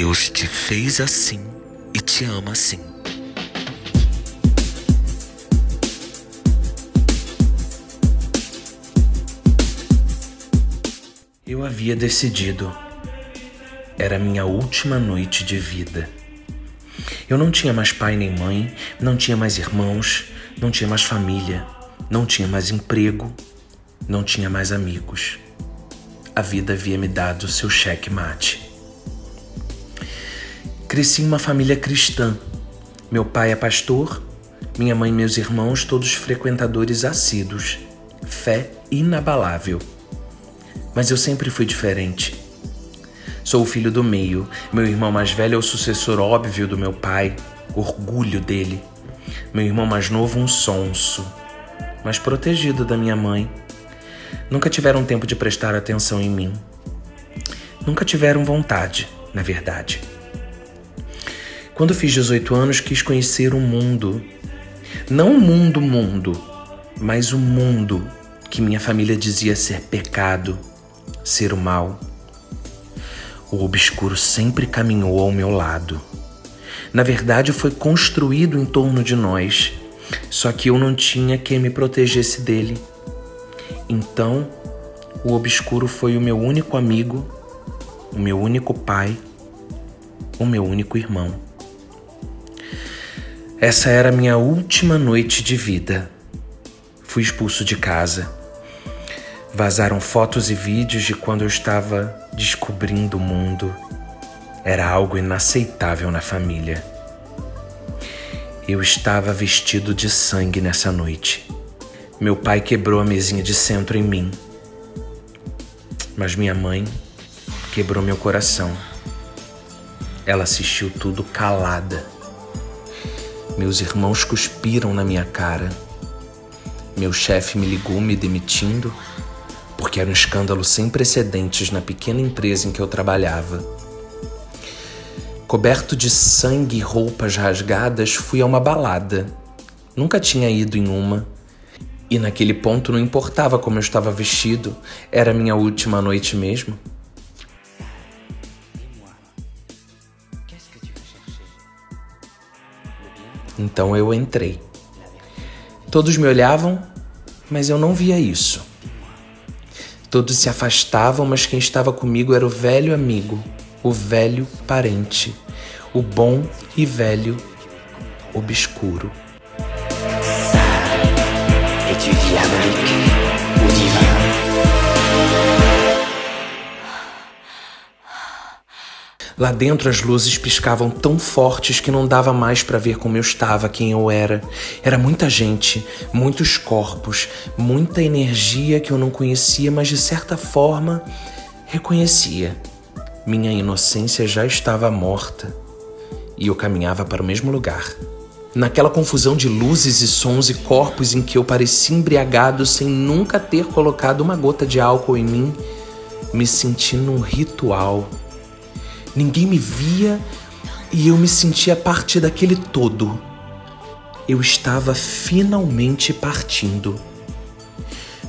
Deus te fez assim e te ama assim. Eu havia decidido. Era minha última noite de vida. Eu não tinha mais pai nem mãe, não tinha mais irmãos, não tinha mais família, não tinha mais emprego, não tinha mais amigos. A vida havia me dado seu cheque mate. Cresci em uma família cristã. Meu pai é pastor, minha mãe e meus irmãos todos frequentadores assíduos. Fé inabalável. Mas eu sempre fui diferente. Sou o filho do meio. Meu irmão mais velho é o sucessor óbvio do meu pai, orgulho dele. Meu irmão mais novo, um sonso, mas protegido da minha mãe. Nunca tiveram tempo de prestar atenção em mim. Nunca tiveram vontade, na verdade. Quando fiz 18 anos, quis conhecer o mundo. Não o mundo, mundo, mas o mundo que minha família dizia ser pecado, ser o mal. O obscuro sempre caminhou ao meu lado. Na verdade, foi construído em torno de nós, só que eu não tinha quem me protegesse dele. Então, o obscuro foi o meu único amigo, o meu único pai, o meu único irmão. Essa era a minha última noite de vida. Fui expulso de casa. Vazaram fotos e vídeos de quando eu estava descobrindo o mundo. Era algo inaceitável na família. Eu estava vestido de sangue nessa noite. Meu pai quebrou a mesinha de centro em mim. Mas minha mãe quebrou meu coração. Ela assistiu tudo calada. Meus irmãos cuspiram na minha cara. Meu chefe me ligou me demitindo porque era um escândalo sem precedentes na pequena empresa em que eu trabalhava. Coberto de sangue e roupas rasgadas, fui a uma balada. Nunca tinha ido em uma. E naquele ponto não importava como eu estava vestido, era minha última noite mesmo. Então eu entrei. Todos me olhavam, mas eu não via isso. Todos se afastavam, mas quem estava comigo era o velho amigo, o velho parente, o bom e velho obscuro. Lá dentro as luzes piscavam tão fortes que não dava mais para ver como eu estava, quem eu era. Era muita gente, muitos corpos, muita energia que eu não conhecia, mas de certa forma reconhecia. Minha inocência já estava morta e eu caminhava para o mesmo lugar. Naquela confusão de luzes e sons e corpos em que eu parecia embriagado sem nunca ter colocado uma gota de álcool em mim, me senti num ritual Ninguém me via e eu me sentia parte daquele todo. Eu estava finalmente partindo.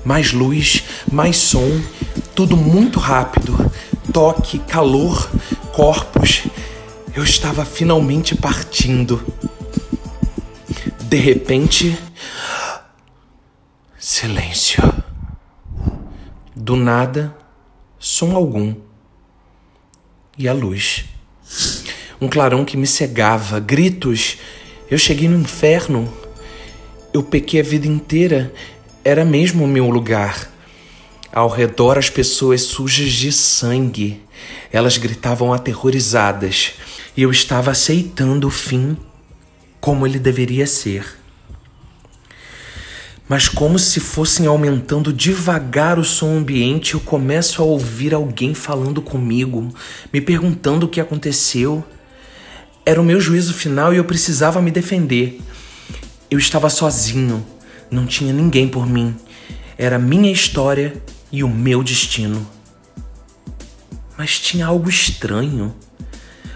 Mais luz, mais som, tudo muito rápido. Toque, calor, corpos. Eu estava finalmente partindo. De repente, silêncio. Do nada, som algum e a luz. Um clarão que me cegava, gritos. Eu cheguei no inferno. Eu pequei a vida inteira. Era mesmo o meu lugar. Ao redor as pessoas sujas de sangue. Elas gritavam aterrorizadas. E eu estava aceitando o fim como ele deveria ser mas como se fossem aumentando devagar o som ambiente, eu começo a ouvir alguém falando comigo, me perguntando o que aconteceu. Era o meu juízo final e eu precisava me defender. Eu estava sozinho, não tinha ninguém por mim. Era minha história e o meu destino. Mas tinha algo estranho.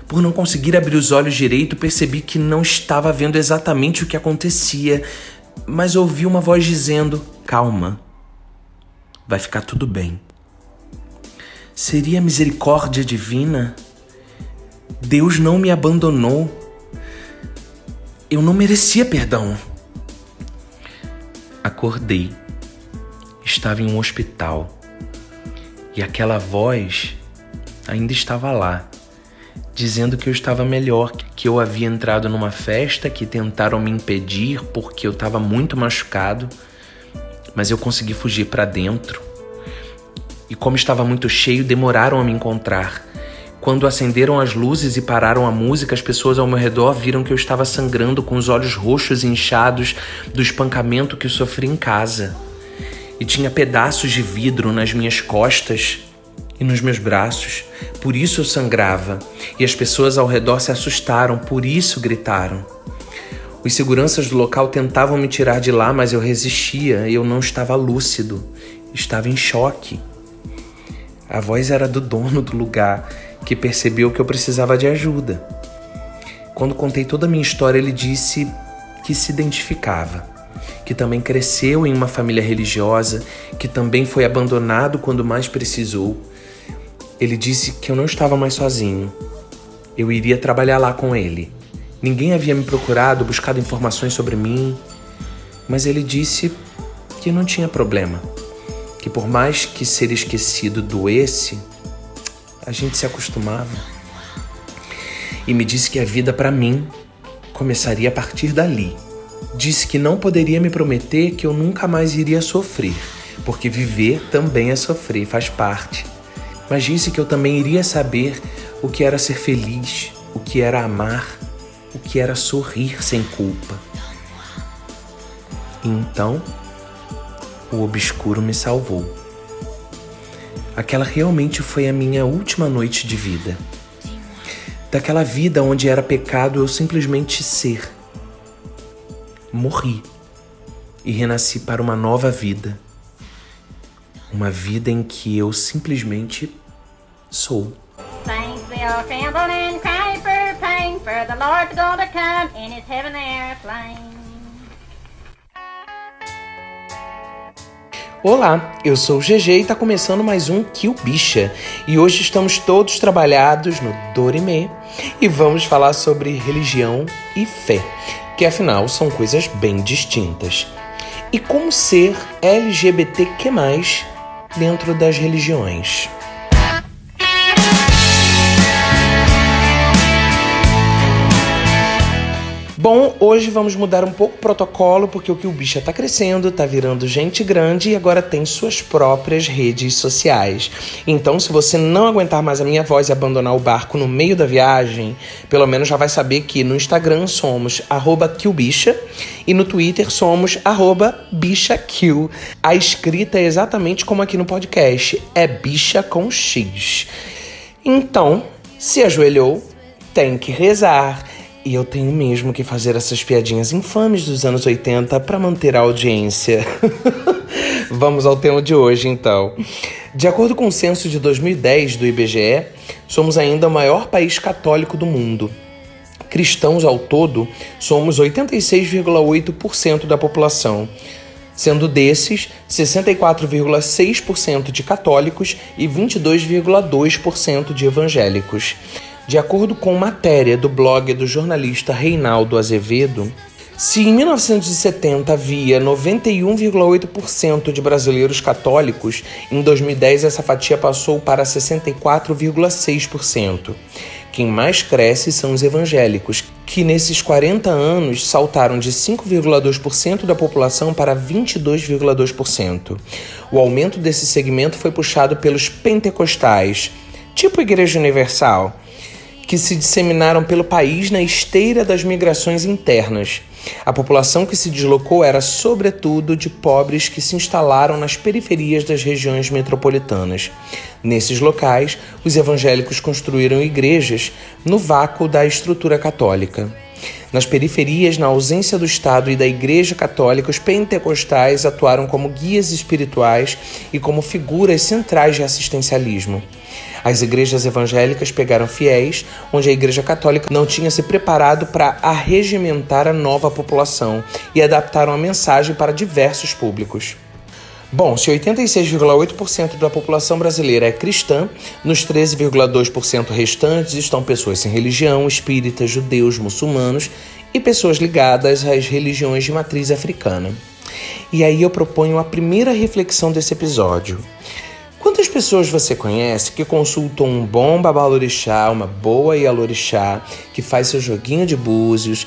Por não conseguir abrir os olhos direito, percebi que não estava vendo exatamente o que acontecia mas ouvi uma voz dizendo: Calma, vai ficar tudo bem. Seria misericórdia divina? Deus não me abandonou. Eu não merecia perdão. Acordei. Estava em um hospital. E aquela voz ainda estava lá, dizendo que eu estava melhor, que eu havia entrado numa festa que tentaram me impedir porque eu estava muito machucado, mas eu consegui fugir para dentro. E como estava muito cheio, demoraram a me encontrar. Quando acenderam as luzes e pararam a música, as pessoas ao meu redor viram que eu estava sangrando com os olhos roxos e inchados do espancamento que sofri em casa. E tinha pedaços de vidro nas minhas costas e nos meus braços, por isso eu sangrava. E as pessoas ao redor se assustaram, por isso gritaram. Os seguranças do local tentavam me tirar de lá, mas eu resistia, eu não estava lúcido, estava em choque. A voz era do dono do lugar que percebeu que eu precisava de ajuda. Quando contei toda a minha história, ele disse que se identificava, que também cresceu em uma família religiosa, que também foi abandonado quando mais precisou. Ele disse que eu não estava mais sozinho. Eu iria trabalhar lá com ele. Ninguém havia me procurado, buscado informações sobre mim, mas ele disse que não tinha problema, que por mais que ser esquecido doesse, a gente se acostumava. E me disse que a vida para mim começaria a partir dali. Disse que não poderia me prometer que eu nunca mais iria sofrer, porque viver também é sofrer, faz parte. Mas disse que eu também iria saber o que era ser feliz, o que era amar, o que era sorrir sem culpa. E então, o obscuro me salvou. Aquela realmente foi a minha última noite de vida. Daquela vida onde era pecado eu simplesmente ser. Morri e renasci para uma nova vida. Uma vida em que eu simplesmente sou. Olá, eu sou o GG e está começando mais um Kill Bicha. E hoje estamos todos trabalhados no Dorime e vamos falar sobre religião e fé, que afinal são coisas bem distintas. E como ser LGBTQ+, dentro das religiões. Bom, hoje vamos mudar um pouco o protocolo, porque o que o bicho está crescendo, está virando gente grande e agora tem suas próprias redes sociais. Então, se você não aguentar mais a minha voz e abandonar o barco no meio da viagem, pelo menos já vai saber que no Instagram somos @qbicha e no Twitter somos bichaq. A escrita é exatamente como aqui no podcast, é bicha com X. Então, se ajoelhou, tem que rezar. E eu tenho mesmo que fazer essas piadinhas infames dos anos 80 para manter a audiência. Vamos ao tema de hoje, então. De acordo com o censo de 2010 do IBGE, somos ainda o maior país católico do mundo. Cristãos ao todo, somos 86,8% da população, sendo desses 64,6% de católicos e 22,2% de evangélicos. De acordo com matéria do blog do jornalista Reinaldo Azevedo, se em 1970 havia 91,8% de brasileiros católicos, em 2010 essa fatia passou para 64,6%. Quem mais cresce são os evangélicos, que nesses 40 anos saltaram de 5,2% da população para 22,2%. O aumento desse segmento foi puxado pelos pentecostais, tipo Igreja Universal que se disseminaram pelo país na esteira das migrações internas. A população que se deslocou era, sobretudo, de pobres que se instalaram nas periferias das regiões metropolitanas. Nesses locais, os evangélicos construíram igrejas no vácuo da estrutura católica. Nas periferias, na ausência do Estado e da Igreja Católica, os pentecostais atuaram como guias espirituais e como figuras centrais de assistencialismo. As igrejas evangélicas pegaram fiéis, onde a Igreja Católica não tinha se preparado para arregimentar a nova população e adaptaram a mensagem para diversos públicos. Bom, se 86,8% da população brasileira é cristã, nos 13,2% restantes estão pessoas sem religião, espíritas, judeus, muçulmanos e pessoas ligadas às religiões de matriz africana. E aí eu proponho a primeira reflexão desse episódio. Quantas pessoas você conhece que consultam um bom babalorixá, uma boa ialorixá, que faz seu joguinho de búzios?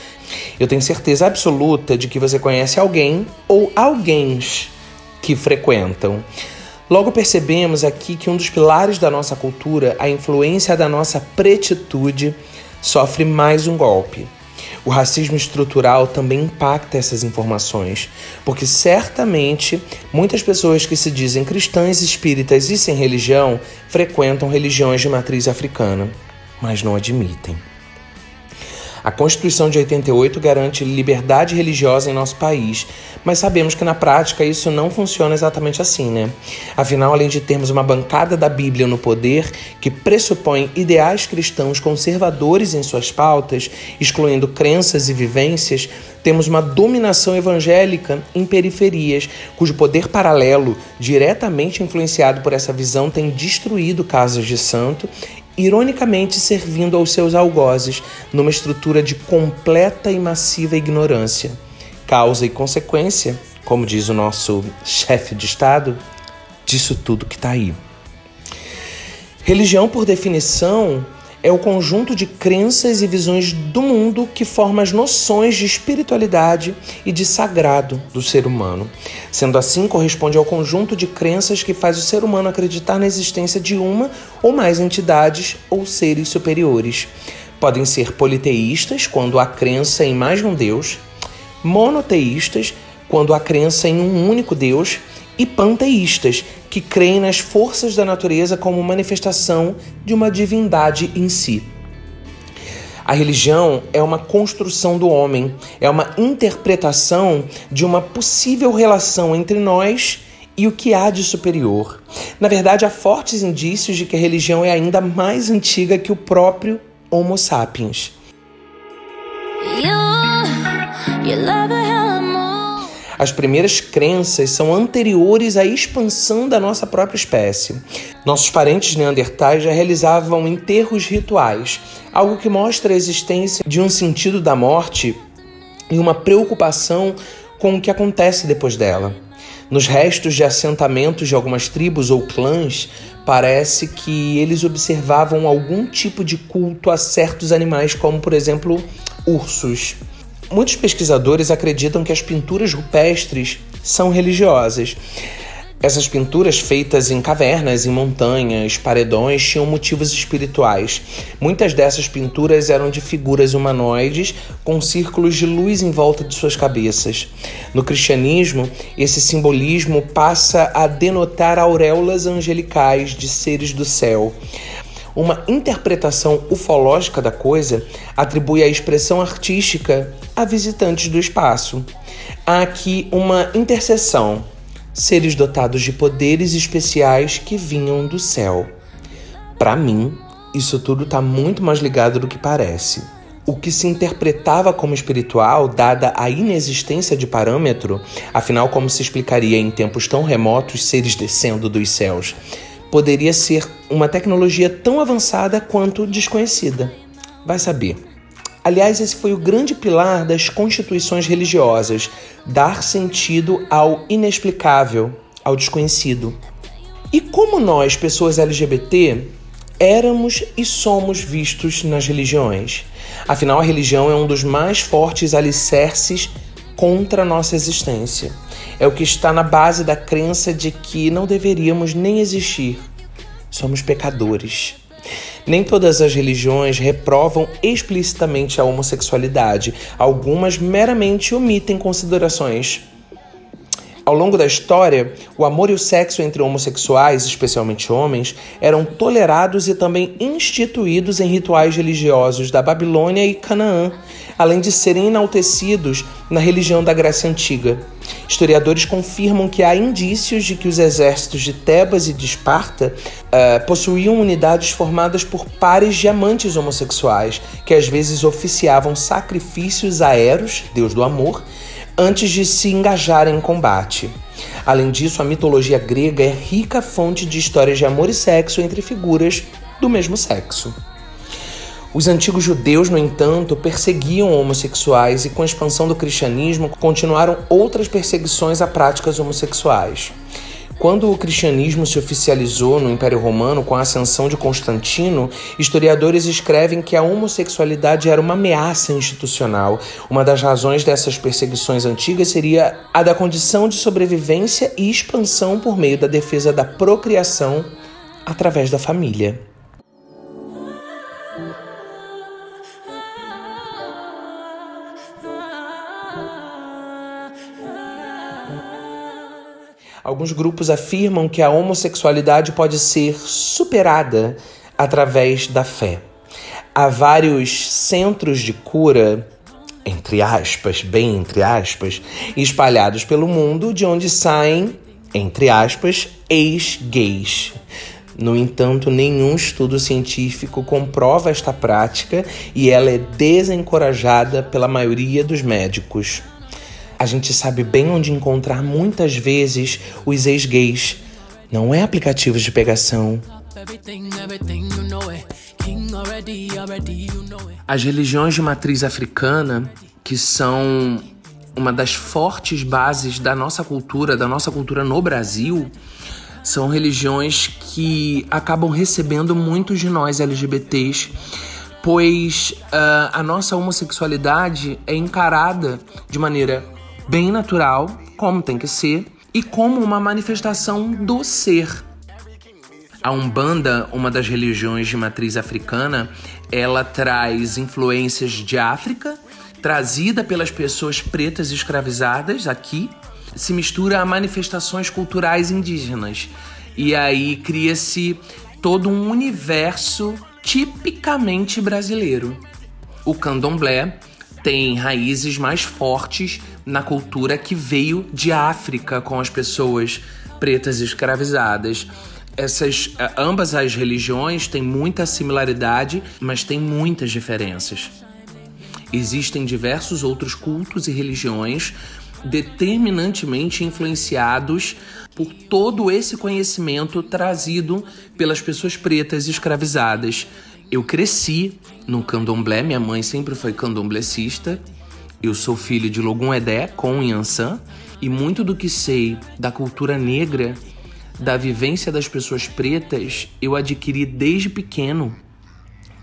Eu tenho certeza absoluta de que você conhece alguém ou alguém que frequentam. Logo percebemos aqui que um dos pilares da nossa cultura, a influência da nossa pretitude, sofre mais um golpe. O racismo estrutural também impacta essas informações, porque certamente muitas pessoas que se dizem cristãs, espíritas e sem religião frequentam religiões de matriz africana, mas não admitem. A Constituição de 88 garante liberdade religiosa em nosso país, mas sabemos que na prática isso não funciona exatamente assim, né? Afinal, além de termos uma bancada da Bíblia no poder que pressupõe ideais cristãos conservadores em suas pautas, excluindo crenças e vivências, temos uma dominação evangélica em periferias, cujo poder paralelo, diretamente influenciado por essa visão, tem destruído casas de santo ironicamente servindo aos seus algozes numa estrutura de completa e massiva ignorância. Causa e consequência, como diz o nosso chefe de Estado, disso tudo que está aí. Religião, por definição, é o conjunto de crenças e visões do mundo que forma as noções de espiritualidade e de sagrado do ser humano. Sendo assim, corresponde ao conjunto de crenças que faz o ser humano acreditar na existência de uma ou mais entidades ou seres superiores. Podem ser politeístas, quando há crença em mais de um Deus, monoteístas, quando há crença em um único Deus, e panteístas, que creem nas forças da natureza como manifestação de uma divindade em si. A religião é uma construção do homem, é uma interpretação de uma possível relação entre nós e o que há de superior. Na verdade, há fortes indícios de que a religião é ainda mais antiga que o próprio Homo sapiens. You, you as primeiras crenças são anteriores à expansão da nossa própria espécie. Nossos parentes neandertais já realizavam enterros rituais, algo que mostra a existência de um sentido da morte e uma preocupação com o que acontece depois dela. Nos restos de assentamentos de algumas tribos ou clãs, parece que eles observavam algum tipo de culto a certos animais, como por exemplo ursos. Muitos pesquisadores acreditam que as pinturas rupestres são religiosas. Essas pinturas feitas em cavernas, em montanhas, paredões tinham motivos espirituais. Muitas dessas pinturas eram de figuras humanoides com círculos de luz em volta de suas cabeças. No cristianismo, esse simbolismo passa a denotar auréolas angelicais de seres do céu. Uma interpretação ufológica da coisa atribui a expressão artística a visitantes do espaço. Há aqui uma interseção, seres dotados de poderes especiais que vinham do céu. Para mim, isso tudo está muito mais ligado do que parece. O que se interpretava como espiritual, dada a inexistência de parâmetro, afinal, como se explicaria em tempos tão remotos seres descendo dos céus? Poderia ser uma tecnologia tão avançada quanto desconhecida. Vai saber. Aliás, esse foi o grande pilar das constituições religiosas: dar sentido ao inexplicável, ao desconhecido. E como nós, pessoas LGBT, éramos e somos vistos nas religiões? Afinal, a religião é um dos mais fortes alicerces contra a nossa existência é o que está na base da crença de que não deveríamos nem existir. Somos pecadores. Nem todas as religiões reprovam explicitamente a homossexualidade, algumas meramente omitem considerações. Ao longo da história, o amor e o sexo entre homossexuais, especialmente homens, eram tolerados e também instituídos em rituais religiosos da Babilônia e Canaã, além de serem enaltecidos na religião da Grécia Antiga. Historiadores confirmam que há indícios de que os exércitos de Tebas e de Esparta uh, possuíam unidades formadas por pares de amantes homossexuais, que às vezes oficiavam sacrifícios a Eros, deus do amor, antes de se engajarem em combate. Além disso, a mitologia grega é rica fonte de histórias de amor e sexo entre figuras do mesmo sexo. Os antigos judeus, no entanto, perseguiam homossexuais e, com a expansão do cristianismo, continuaram outras perseguições a práticas homossexuais. Quando o cristianismo se oficializou no Império Romano com a ascensão de Constantino, historiadores escrevem que a homossexualidade era uma ameaça institucional. Uma das razões dessas perseguições antigas seria a da condição de sobrevivência e expansão por meio da defesa da procriação através da família. Alguns grupos afirmam que a homossexualidade pode ser superada através da fé. Há vários centros de cura, entre aspas, bem entre aspas, espalhados pelo mundo, de onde saem, entre aspas, ex-gays. No entanto, nenhum estudo científico comprova esta prática e ela é desencorajada pela maioria dos médicos a gente sabe bem onde encontrar muitas vezes os ex-gays. Não é aplicativos de pegação. As religiões de matriz africana, que são uma das fortes bases da nossa cultura, da nossa cultura no Brasil, são religiões que acabam recebendo muitos de nós LGBTs, pois uh, a nossa homossexualidade é encarada de maneira bem natural, como tem que ser, e como uma manifestação do ser. A Umbanda, uma das religiões de matriz africana, ela traz influências de África, trazida pelas pessoas pretas escravizadas aqui, se mistura a manifestações culturais indígenas. E aí cria-se todo um universo tipicamente brasileiro. O candomblé tem raízes mais fortes na cultura que veio de África com as pessoas pretas escravizadas. Essas eh, ambas as religiões têm muita similaridade, mas têm muitas diferenças. Existem diversos outros cultos e religiões determinantemente influenciados por todo esse conhecimento trazido pelas pessoas pretas escravizadas eu cresci no candomblé, minha mãe sempre foi candomblecista. Eu sou filho de Logum Edé com Yansan e muito do que sei da cultura negra, da vivência das pessoas pretas, eu adquiri desde pequeno,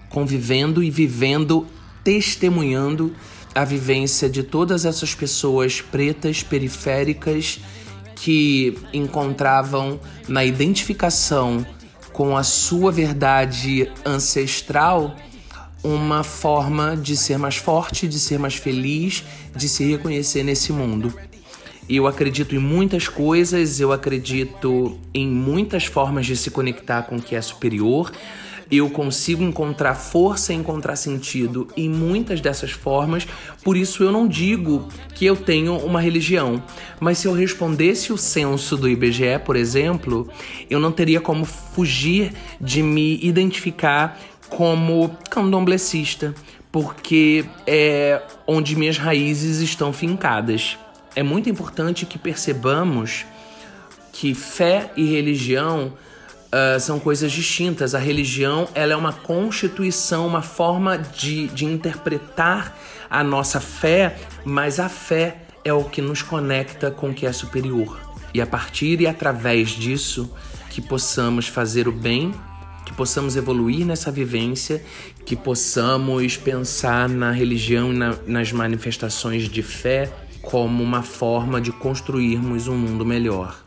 convivendo e vivendo, testemunhando a vivência de todas essas pessoas pretas periféricas que encontravam na identificação com a sua verdade ancestral uma forma de ser mais forte, de ser mais feliz, de se reconhecer nesse mundo. Eu acredito em muitas coisas, eu acredito em muitas formas de se conectar com o que é superior, eu consigo encontrar força, encontrar sentido em muitas dessas formas, por isso eu não digo que eu tenho uma religião. Mas se eu respondesse o censo do IBGE, por exemplo, eu não teria como fugir de me identificar como candomblecista, porque é onde minhas raízes estão fincadas. É muito importante que percebamos que fé e religião uh, são coisas distintas. A religião ela é uma constituição, uma forma de, de interpretar a nossa fé, mas a fé é o que nos conecta com o que é superior. E a partir e através disso que possamos fazer o bem, que possamos evoluir nessa vivência, que possamos pensar na religião e na, nas manifestações de fé como uma forma de construirmos um mundo melhor.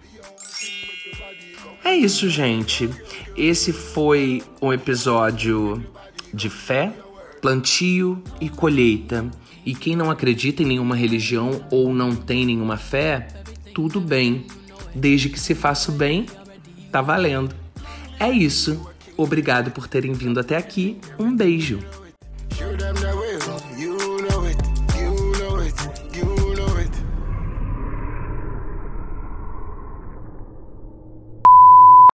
Isso, gente. Esse foi um episódio de fé, plantio e colheita. E quem não acredita em nenhuma religião ou não tem nenhuma fé, tudo bem. Desde que se faça o bem, tá valendo. É isso. Obrigado por terem vindo até aqui. Um beijo.